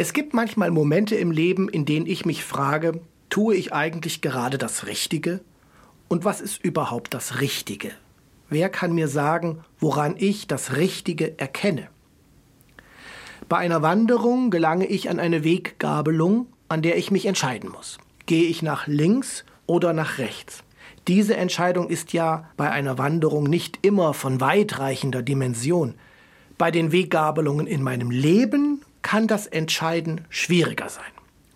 Es gibt manchmal Momente im Leben, in denen ich mich frage, tue ich eigentlich gerade das Richtige? Und was ist überhaupt das Richtige? Wer kann mir sagen, woran ich das Richtige erkenne? Bei einer Wanderung gelange ich an eine Weggabelung, an der ich mich entscheiden muss. Gehe ich nach links oder nach rechts? Diese Entscheidung ist ja bei einer Wanderung nicht immer von weitreichender Dimension. Bei den Weggabelungen in meinem Leben kann das Entscheiden schwieriger sein.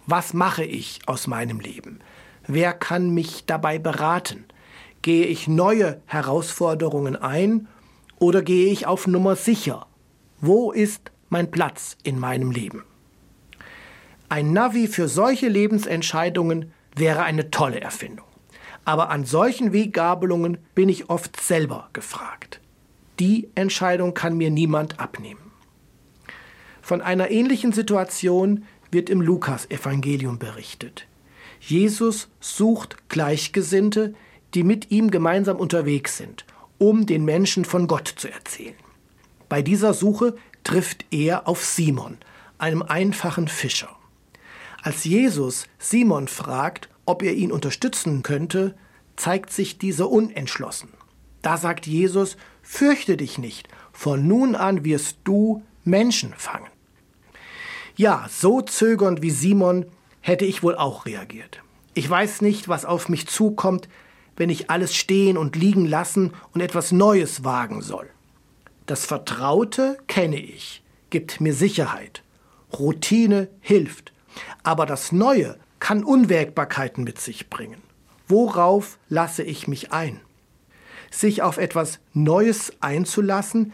Was mache ich aus meinem Leben? Wer kann mich dabei beraten? Gehe ich neue Herausforderungen ein oder gehe ich auf Nummer sicher? Wo ist mein Platz in meinem Leben? Ein Navi für solche Lebensentscheidungen wäre eine tolle Erfindung. Aber an solchen Weggabelungen bin ich oft selber gefragt. Die Entscheidung kann mir niemand abnehmen. Von einer ähnlichen Situation wird im Lukas-Evangelium berichtet. Jesus sucht Gleichgesinnte, die mit ihm gemeinsam unterwegs sind, um den Menschen von Gott zu erzählen. Bei dieser Suche trifft er auf Simon, einem einfachen Fischer. Als Jesus Simon fragt, ob er ihn unterstützen könnte, zeigt sich dieser unentschlossen. Da sagt Jesus, fürchte dich nicht, von nun an wirst du Menschen fangen. Ja, so zögernd wie Simon hätte ich wohl auch reagiert. Ich weiß nicht, was auf mich zukommt, wenn ich alles stehen und liegen lassen und etwas Neues wagen soll. Das Vertraute kenne ich, gibt mir Sicherheit. Routine hilft. Aber das Neue kann Unwägbarkeiten mit sich bringen. Worauf lasse ich mich ein? Sich auf etwas Neues einzulassen,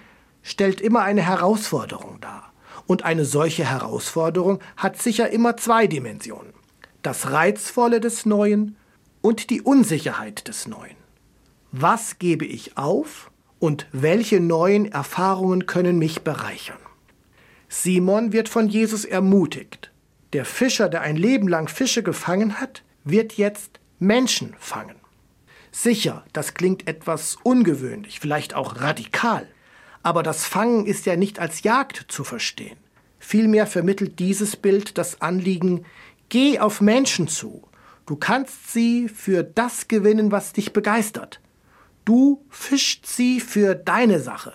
stellt immer eine Herausforderung dar. Und eine solche Herausforderung hat sicher immer zwei Dimensionen. Das Reizvolle des Neuen und die Unsicherheit des Neuen. Was gebe ich auf und welche neuen Erfahrungen können mich bereichern? Simon wird von Jesus ermutigt. Der Fischer, der ein Leben lang Fische gefangen hat, wird jetzt Menschen fangen. Sicher, das klingt etwas ungewöhnlich, vielleicht auch radikal. Aber das Fangen ist ja nicht als Jagd zu verstehen. Vielmehr vermittelt dieses Bild das Anliegen, geh auf Menschen zu. Du kannst sie für das gewinnen, was dich begeistert. Du fischt sie für deine Sache,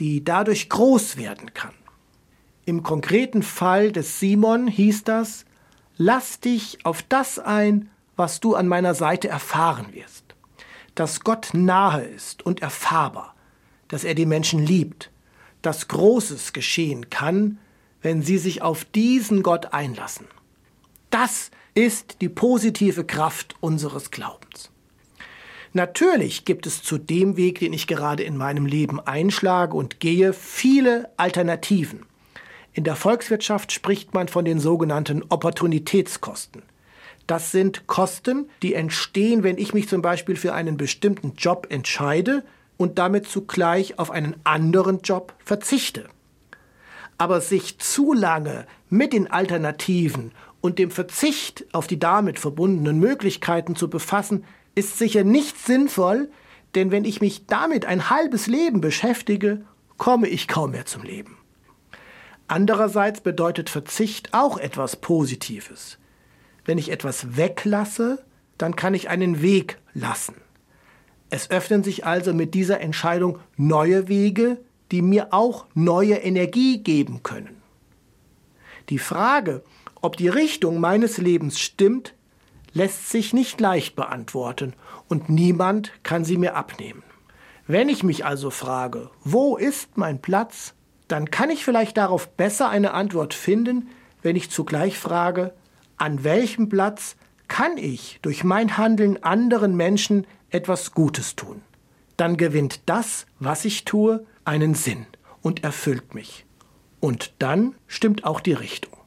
die dadurch groß werden kann. Im konkreten Fall des Simon hieß das, lass dich auf das ein, was du an meiner Seite erfahren wirst. Dass Gott nahe ist und erfahrbar, dass er die Menschen liebt, dass Großes geschehen kann, wenn sie sich auf diesen Gott einlassen. Das ist die positive Kraft unseres Glaubens. Natürlich gibt es zu dem Weg, den ich gerade in meinem Leben einschlage und gehe, viele Alternativen. In der Volkswirtschaft spricht man von den sogenannten Opportunitätskosten. Das sind Kosten, die entstehen, wenn ich mich zum Beispiel für einen bestimmten Job entscheide und damit zugleich auf einen anderen Job verzichte. Aber sich zu lange mit den Alternativen und dem Verzicht auf die damit verbundenen Möglichkeiten zu befassen, ist sicher nicht sinnvoll, denn wenn ich mich damit ein halbes Leben beschäftige, komme ich kaum mehr zum Leben. Andererseits bedeutet Verzicht auch etwas Positives. Wenn ich etwas weglasse, dann kann ich einen Weg lassen. Es öffnen sich also mit dieser Entscheidung neue Wege, die mir auch neue Energie geben können. Die Frage, ob die Richtung meines Lebens stimmt, lässt sich nicht leicht beantworten und niemand kann sie mir abnehmen. Wenn ich mich also frage, wo ist mein Platz, dann kann ich vielleicht darauf besser eine Antwort finden, wenn ich zugleich frage, an welchem Platz kann ich durch mein Handeln anderen Menschen etwas Gutes tun? Dann gewinnt das, was ich tue, einen Sinn und erfüllt mich. Und dann stimmt auch die Richtung.